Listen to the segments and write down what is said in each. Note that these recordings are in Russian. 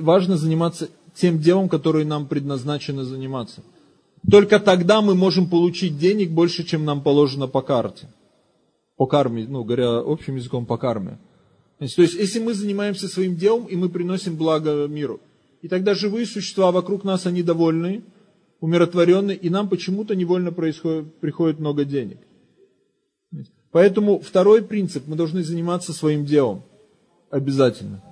Важно заниматься тем делом, которое нам предназначено заниматься. Только тогда мы можем получить денег больше, чем нам положено по карте. По карме, ну, говоря общим языком, по карме. То есть, если мы занимаемся своим делом, и мы приносим благо миру, и тогда живые существа вокруг нас, они довольны, умиротворенные, и нам почему-то невольно происходит, приходит много денег. Поэтому второй принцип, мы должны заниматься своим делом. Обязательно.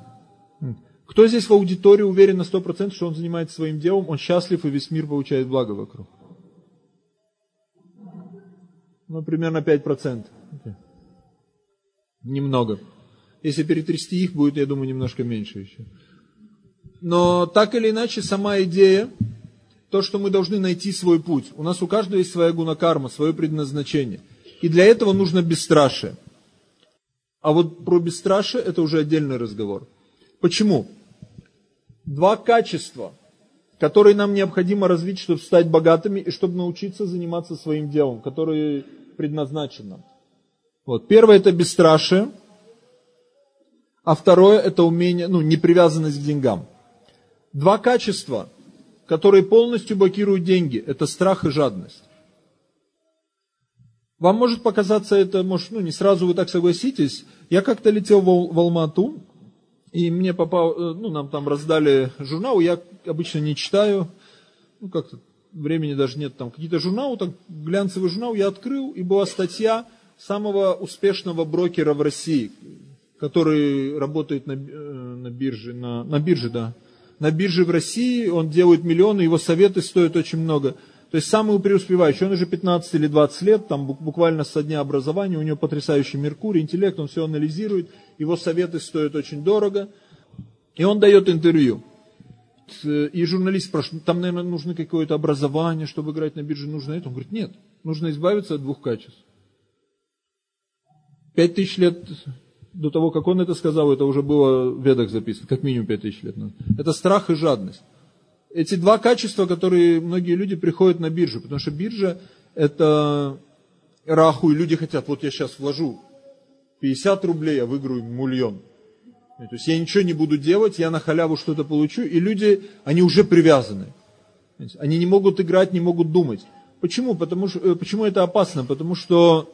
Кто здесь в аудитории уверен на 100%, что он занимается своим делом, он счастлив и весь мир получает благо вокруг? Ну, примерно 5%. Немного. Если перетрясти их, будет, я думаю, немножко меньше еще. Но так или иначе, сама идея, то, что мы должны найти свой путь. У нас у каждого есть своя гунакарма, свое предназначение. И для этого нужно бесстрашие. А вот про бесстрашие это уже отдельный разговор. Почему? Два качества, которые нам необходимо развить, чтобы стать богатыми и чтобы научиться заниматься своим делом, которое предназначено. Вот. Первое это бесстрашие, а второе это умение, ну, непривязанность к деньгам. Два качества, которые полностью блокируют деньги, это страх и жадность. Вам может показаться это, может, ну, не сразу вы так согласитесь. Я как-то летел в, в Алмату, и мне попал, э, ну, нам там раздали журнал, я обычно не читаю, ну, как-то времени даже нет, там. Какие-то журналы, так, глянцевый журнал я открыл, и была статья самого успешного брокера в России, который работает на, э, на бирже, на, на бирже, да, на бирже в России, он делает миллионы, его советы стоят очень много. То есть самый преуспевающий, он уже 15 или 20 лет, там буквально со дня образования, у него потрясающий Меркурий, интеллект, он все анализирует, его советы стоят очень дорого, и он дает интервью. И журналист спрашивает, там, наверное, нужно какое-то образование, чтобы играть на бирже, нужно это? Он говорит, нет, нужно избавиться от двух качеств. Пять тысяч лет до того, как он это сказал, это уже было в ведах записано, как минимум 5000 лет назад. Это страх и жадность. Эти два качества, которые многие люди приходят на биржу, потому что биржа это раху, и люди хотят, вот я сейчас вложу 50 рублей, а выиграю миллион. То есть я ничего не буду делать, я на халяву что-то получу, и люди, они уже привязаны. Они не могут играть, не могут думать. Почему? Потому что, э, почему это опасно? Потому что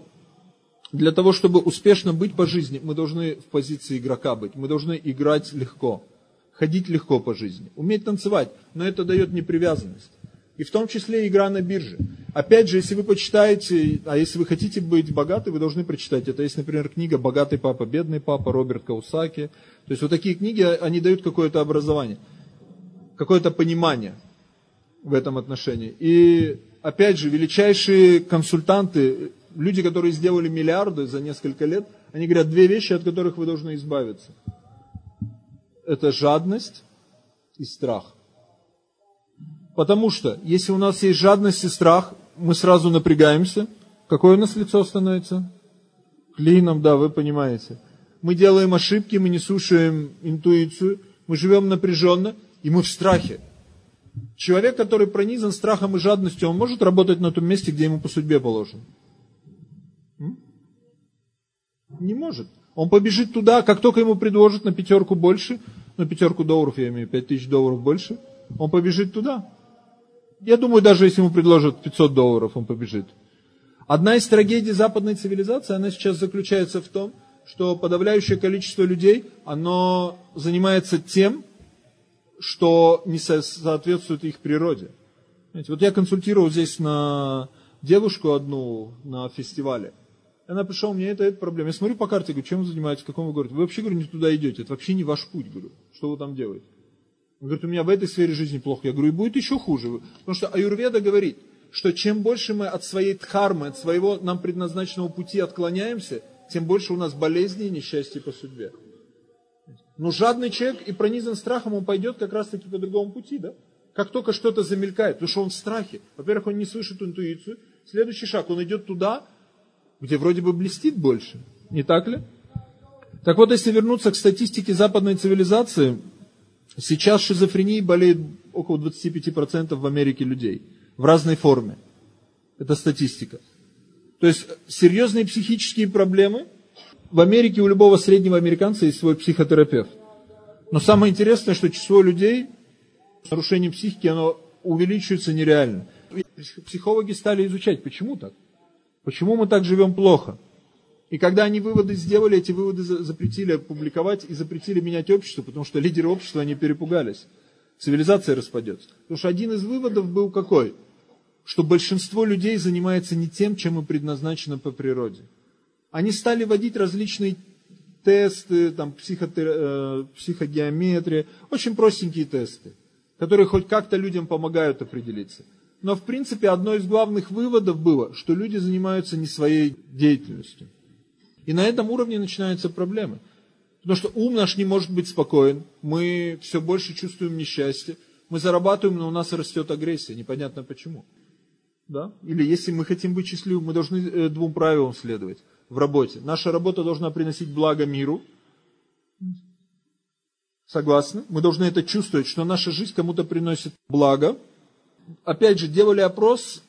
для того, чтобы успешно быть по жизни, мы должны в позиции игрока быть. Мы должны играть легко, ходить легко по жизни, уметь танцевать, но это дает непривязанность. И в том числе игра на бирже. Опять же, если вы почитаете, а если вы хотите быть богаты, вы должны прочитать. Это есть, например, книга «Богатый папа, бедный папа» Роберт Каусаки. То есть вот такие книги, они дают какое-то образование, какое-то понимание в этом отношении. И опять же, величайшие консультанты люди, которые сделали миллиарды за несколько лет, они говорят две вещи, от которых вы должны избавиться. Это жадность и страх. Потому что, если у нас есть жадность и страх, мы сразу напрягаемся. Какое у нас лицо становится? Клином, да, вы понимаете. Мы делаем ошибки, мы не слушаем интуицию, мы живем напряженно, и мы в страхе. Человек, который пронизан страхом и жадностью, он может работать на том месте, где ему по судьбе положено? Не может. Он побежит туда, как только ему предложат на пятерку больше, на пятерку долларов, я имею, пять тысяч долларов больше, он побежит туда. Я думаю, даже если ему предложат 500 долларов, он побежит. Одна из трагедий западной цивилизации, она сейчас заключается в том, что подавляющее количество людей, оно занимается тем, что не соответствует их природе. Знаете, вот я консультировал здесь на девушку одну на фестивале. Она пришла, у меня это, это проблема. Я смотрю по карте, говорю, чем вы занимаетесь, в каком вы городе? Вы вообще, говорю, не туда идете, это вообще не ваш путь, говорю. Что вы там делаете? Он говорит, у меня в этой сфере жизни плохо. Я говорю, и будет еще хуже. Потому что Аюрведа говорит, что чем больше мы от своей дхармы, от своего нам предназначенного пути отклоняемся, тем больше у нас болезней и несчастья по судьбе. Но жадный человек и пронизан страхом, он пойдет как раз таки по другому пути, да? Как только что-то замелькает, потому что он в страхе. Во-первых, он не слышит интуицию. Следующий шаг, он идет туда, где вроде бы блестит больше. Не так ли? Так вот, если вернуться к статистике западной цивилизации, сейчас шизофренией болеет около 25% в Америке людей. В разной форме. Это статистика. То есть серьезные психические проблемы. В Америке у любого среднего американца есть свой психотерапевт. Но самое интересное, что число людей с нарушением психики, оно увеличивается нереально. Психологи стали изучать, почему так? Почему мы так живем плохо? И когда они выводы сделали, эти выводы запретили публиковать и запретили менять общество, потому что лидеры общества, они перепугались. Цивилизация распадется. Потому что один из выводов был какой? Что большинство людей занимается не тем, чем им предназначено по природе. Они стали вводить различные тесты, там, психотер... Э, психогеометрия, очень простенькие тесты, которые хоть как-то людям помогают определиться. Но в принципе одно из главных выводов было, что люди занимаются не своей деятельностью. И на этом уровне начинаются проблемы. Потому что ум наш не может быть спокоен, мы все больше чувствуем несчастье, мы зарабатываем, но у нас растет агрессия, непонятно почему. Да? Или если мы хотим быть счастливым, мы должны э, двум правилам следовать в работе. Наша работа должна приносить благо миру. Согласны? Мы должны это чувствовать, что наша жизнь кому-то приносит благо. Опять же, делали опрос,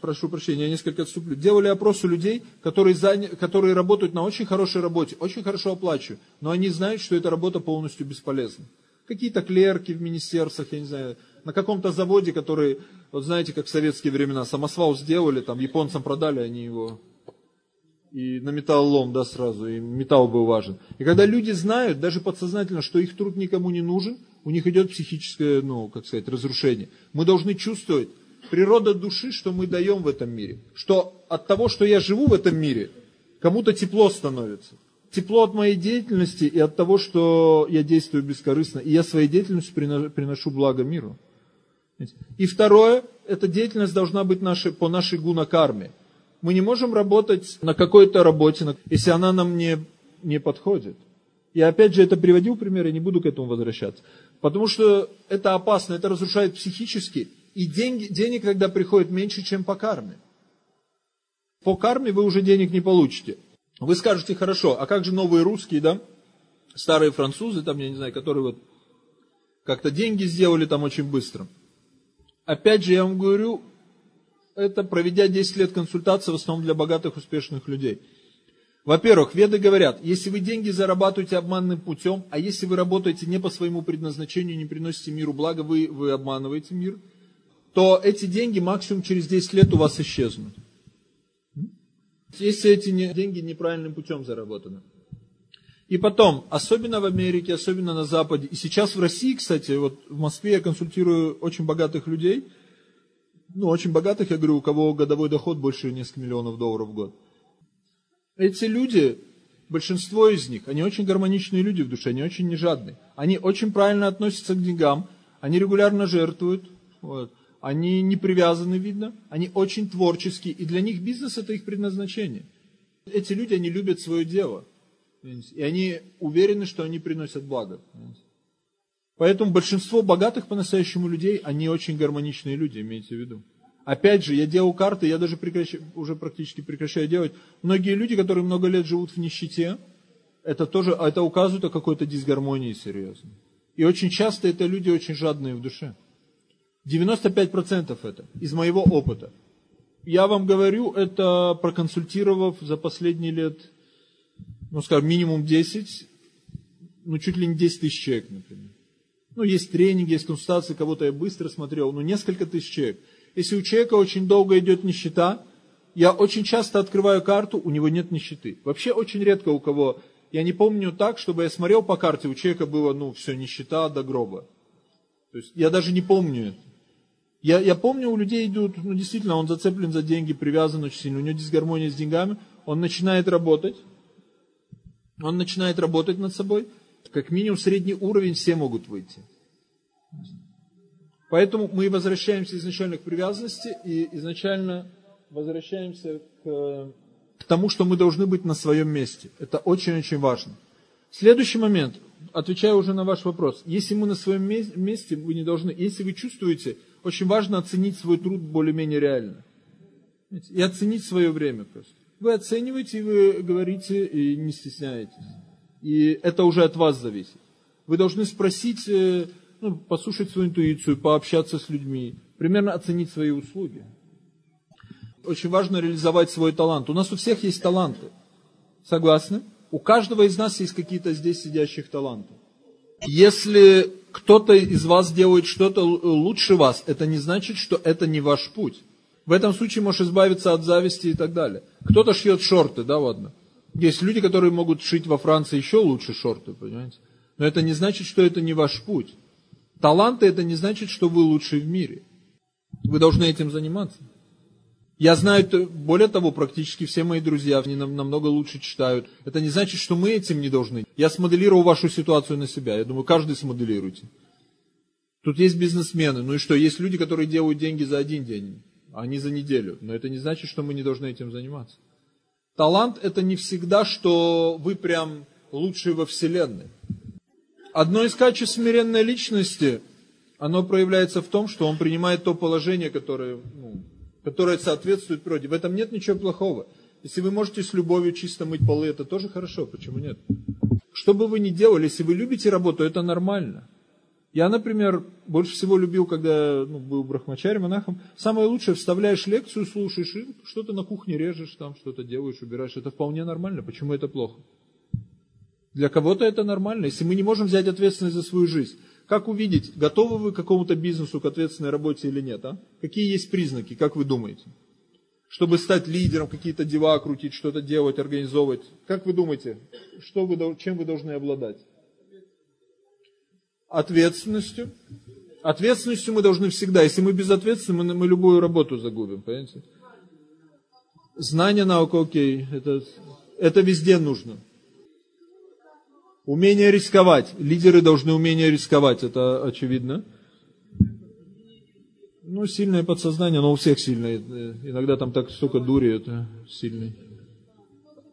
прошу прощения, я несколько отступлю, делали опрос у людей, которые, заня... которые работают на очень хорошей работе, очень хорошо оплачивают, но они знают, что эта работа полностью бесполезна. Какие-то клерки в министерствах, я не знаю, на каком-то заводе, который, вот знаете, как в советские времена, самосвал сделали, там японцам продали, они его и на металлолом, да, сразу, и металл был важен. И когда люди знают, даже подсознательно, что их труд никому не нужен, у них идет психическое, ну, как сказать, разрушение. Мы должны чувствовать, природа души, что мы даем в этом мире. Что от того, что я живу в этом мире, кому-то тепло становится. Тепло от моей деятельности и от того, что я действую бескорыстно. И я своей деятельностью приношу благо миру. И второе, эта деятельность должна быть нашей, по нашей гунакарме. Мы не можем работать на какой-то работе, если она нам не, не подходит. Я опять же это приводил пример, я не буду к этому возвращаться. Потому что это опасно, это разрушает психически. И деньги, денег тогда приходит меньше, чем по карме. По карме вы уже денег не получите. Вы скажете, хорошо, а как же новые русские, да? Старые французы, там, я не знаю, которые вот как-то деньги сделали там очень быстро. Опять же, я вам говорю, это проведя 10 лет консультации в основном для богатых, успешных людей. Во-первых, веды говорят, если вы деньги зарабатываете обманным путем, а если вы работаете не по своему предназначению, не приносите миру благо, вы, вы обманываете мир, то эти деньги максимум через 10 лет у вас исчезнут. Если эти деньги неправильным путем заработаны. И потом, особенно в Америке, особенно на Западе, и сейчас в России, кстати, вот в Москве я консультирую очень богатых людей – ну, очень богатых, я говорю, у кого годовой доход больше нескольких миллионов долларов в год. Эти люди, большинство из них, они очень гармоничные люди в душе, они очень нежадные. Они очень правильно относятся к деньгам, они регулярно жертвуют, вот. Они не привязаны, видно, они очень творческие, и для них бизнес это их предназначение. Эти люди, они любят свое дело, и они уверены, что они приносят благо. Поэтому большинство богатых по-настоящему людей, они очень гармоничные люди, имейте в виду. Опять же, я делал карты, я даже прекращаю, уже практически прекращаю делать. Многие люди, которые много лет живут в нищете, это тоже, это указывает о какой-то дисгармонии серьезной. И очень часто это люди очень жадные в душе. 95% это из моего опыта. Я вам говорю, это проконсультировав за последние лет, ну скажем, минимум 10, ну чуть ли не 10 тысяч человек, например. Ну, есть тренинги, есть консультации, кого-то я быстро смотрел, но несколько тысяч человек. Если у человека очень долго идет нищета, я очень часто открываю карту, у него нет нищеты. Вообще очень редко у кого, я не помню так, чтобы я смотрел по карте, у человека было, ну, все, нищета до гроба. То есть я даже не помню это. Я, я помню, у людей идут, ну, действительно, он зацеплен за деньги, привязан очень сильно, у него дисгармония с деньгами, он начинает работать, он начинает работать над собой, как минимум средний уровень все могут выйти. Поэтому мы возвращаемся изначально к привязанности и изначально возвращаемся к, к тому, что мы должны быть на своем месте. Это очень-очень важно. Следующий момент, отвечая уже на ваш вопрос. Если мы на своем месте, вы не должны, если вы чувствуете, очень важно оценить свой труд более-менее реально. И оценить свое время просто. Вы оцениваете, и вы говорите, и не стесняетесь. И это уже от вас зависит. Вы должны спросить, э, ну, послушать свою интуицию, пообщаться с людьми, примерно оценить свои услуги. Очень важно реализовать свой талант. У нас у всех есть таланты. Согласны? У каждого из нас есть какие-то здесь сидящих таланты. Если кто-то из вас делает что-то лучше вас, это не значит, что это не ваш путь. В этом случае можешь избавиться от зависти и так далее. Кто-то шьет шорты, да, ладно. Есть люди, которые могут шить во Франции еще лучше шорты, понимаете? Но это не значит, что это не ваш путь. Таланты это не значит, что вы лучший в мире. Вы должны этим заниматься. Я знаю, более того, практически все мои друзья они намного лучше читают. Это не значит, что мы этим не должны. Я смоделировал вашу ситуацию на себя. Я думаю, каждый смоделируйте. Тут есть бизнесмены. Ну и что, есть люди, которые делают деньги за один день, а не за неделю. Но это не значит, что мы не должны этим заниматься. Талант это не всегда, что вы прям лучший во Вселенной. Одно из качеств смиренной личности, оно проявляется в том, что он принимает то положение, которое которое соответствует природе. В этом нет ничего плохого. Если вы можете с любовью чисто мыть полы, это тоже хорошо. Почему нет? Что бы вы ни делали, если вы любите работу, это нормально. Я, например, больше всего любил, когда ну, был брахмачарь, монахом. Самое лучшее, вставляешь лекцию, слушаешь, и что-то на кухне режешь, там что-то делаешь, убираешь. Это вполне нормально. Почему это плохо? Для кого-то это нормально. Если мы не можем взять ответственность за свою жизнь, как увидеть, готовы вы к какому-то бизнесу, к ответственной работе или нет? А? Какие есть признаки, как вы думаете? Чтобы стать лидером, какие-то дела крутить, что-то делать, организовывать. Как вы думаете, что вы, чем вы должны обладать? Ответственностью. Ответственностью мы должны всегда. Если мы безответственны, мы, мы любую работу загубим. Понимаете? Знание, наука, окей. Это, это везде нужно. Умение рисковать. Лидеры должны умение рисковать, это очевидно. Ну, сильное подсознание, но у всех сильное. Иногда там так столько дури, это сильный.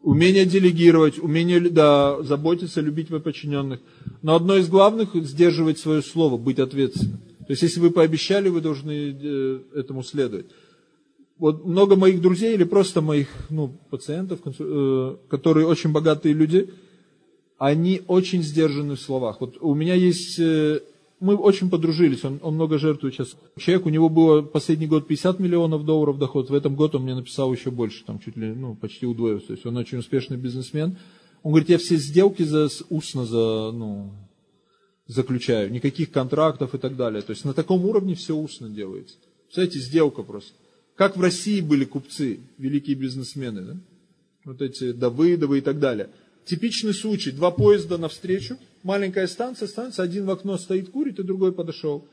Умение делегировать, умение да, заботиться, любить подчиненных. Но одно из главных – сдерживать свое слово, быть ответственным. То есть, если вы пообещали, вы должны э, этому следовать. Вот много моих друзей или просто моих ну, пациентов, э, которые очень богатые люди – они очень сдержаны в словах. Вот у меня есть, э, мы очень подружились, он, он много жертвует сейчас. Человек, у него было последний год 50 миллионов долларов доход, в этом году он мне написал еще больше, там чуть ли, ну, почти удвоился. То есть он очень успешный бизнесмен. Он говорит, я все сделки за, устно за, ну, заключаю, никаких контрактов и так далее. То есть на таком уровне все устно делается. Представляете, сделка просто. Как в России были купцы, великие бизнесмены, да? Вот эти Давыдовы и так далее. Типичный случай. Два поезда навстречу, маленькая станция, станция, один в окно стоит, курит, и другой подошел.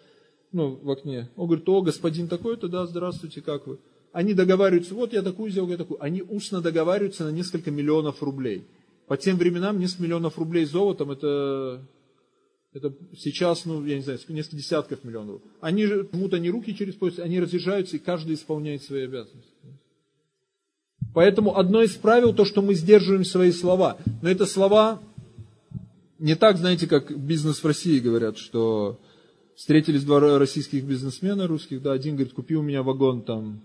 Ну, в окне. Он говорит, о, господин такой-то, да, здравствуйте, как вы? Они договариваются, вот я такую сделал, я такую. Они устно договариваются на несколько миллионов рублей. По тем временам несколько миллионов рублей золотом, это, это сейчас, ну, я не знаю, несколько десятков миллионов. Они же, кому-то не руки через поезд, они разъезжаются, и каждый исполняет свои обязанности. Поэтому одно из правил, то, что мы сдерживаем свои слова. Но это слова не так, знаете, как бизнес в России говорят, что встретились два российских бизнесмена русских, да, один говорит, купи у меня вагон там,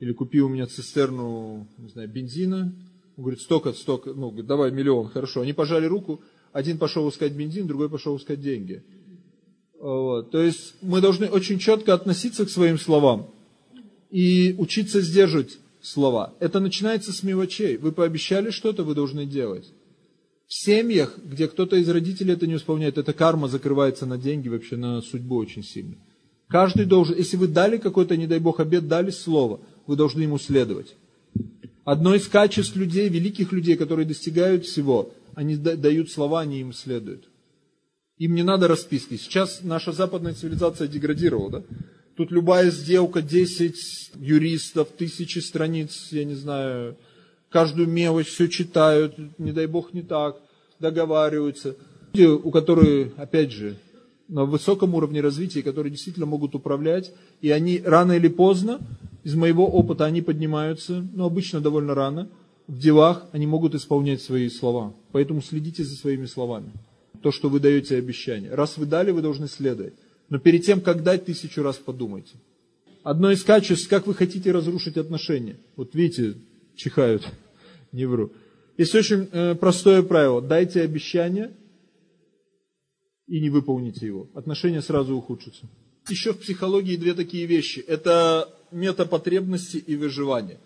или купи у меня цистерну, не знаю, бензина. Он говорит, столько, столько, ну, говорит, давай миллион, хорошо. Они пожали руку, один пошел искать бензин, другой пошел искать деньги. Вот. То есть мы должны очень четко относиться к своим словам и учиться сдерживать слова. Это начинается с мелочей. Вы пообещали что-то, вы должны делать. В семьях, где кто-то из родителей это не исполняет, эта карма закрывается на деньги, вообще на судьбу очень сильно. Каждый должен, если вы дали какой-то, не дай бог, обед, дали слово, вы должны ему следовать. Одно из качеств людей, великих людей, которые достигают всего, они дают слова, они им следуют. Им не надо расписки. Сейчас наша западная цивилизация деградировала, да? Тут любая сделка, 10 юристов, тысячи страниц, я не знаю, каждую мелочь все читают, не дай бог не так, договариваются. Люди, у которых, опять же, на высоком уровне развития, которые действительно могут управлять, и они рано или поздно, из моего опыта, они поднимаются, но ну, обычно довольно рано, в делах они могут исполнять свои слова. Поэтому следите за своими словами. То, что вы даете обещание. Раз вы дали, вы должны следовать. Но перед тем, как дать, тысячу раз подумайте. Одно из качеств, как вы хотите разрушить отношения. Вот видите, чихают, не вру. Есть очень э, простое правило. Дайте обещание и не выполните его. Отношения сразу ухудшатся. Еще в психологии две такие вещи. Это метапотребности и выживание.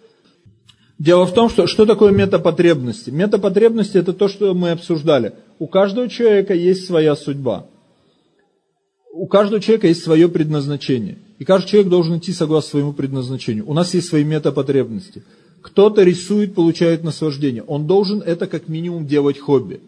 Дело в том, что что такое метапотребности? Метапотребности это то, что мы обсуждали. У каждого человека есть своя судьба. У каждого человека есть свое предназначение. И каждый человек должен идти согласно своему предназначению. У нас есть свои метапотребности. Кто-то рисует, получает наслаждение. Он должен это как минимум делать хобби.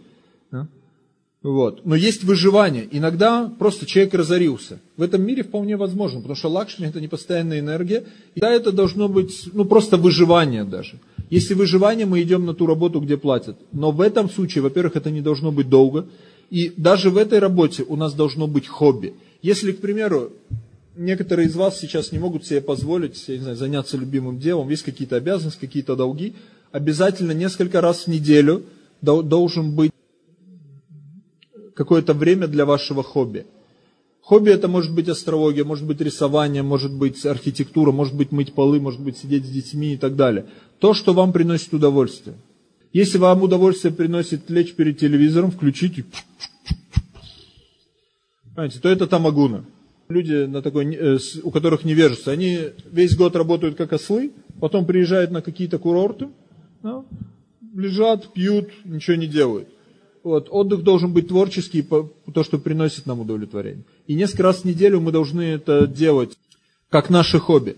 Вот. Но есть выживание. Иногда просто человек разорился. В этом мире вполне возможно, потому что лакшми это не постоянная энергия. И да, это должно быть ну, просто выживание даже. Если выживание, мы идем на ту работу, где платят. Но в этом случае, во-первых, это не должно быть долго. И даже в этой работе у нас должно быть хобби. Если, к примеру, некоторые из вас сейчас не могут себе позволить я не знаю, заняться любимым делом, есть какие-то обязанности, какие-то долги, обязательно несколько раз в неделю должен быть какое-то время для вашего хобби. Хобби это может быть астрология, может быть рисование, может быть архитектура, может быть мыть полы, может быть сидеть с детьми и так далее. То, что вам приносит удовольствие. Если вам удовольствие приносит лечь перед телевизором, включить и... Понимаете, то это тамагуна. Люди, на такой, э, у которых невежество, они весь год работают как ослы, потом приезжают на какие-то курорты, да, лежат, пьют, ничего не делают. Вот, отдых должен быть творческий, то, что приносит нам удовлетворение. И несколько раз в неделю мы должны это делать, как наше хобби.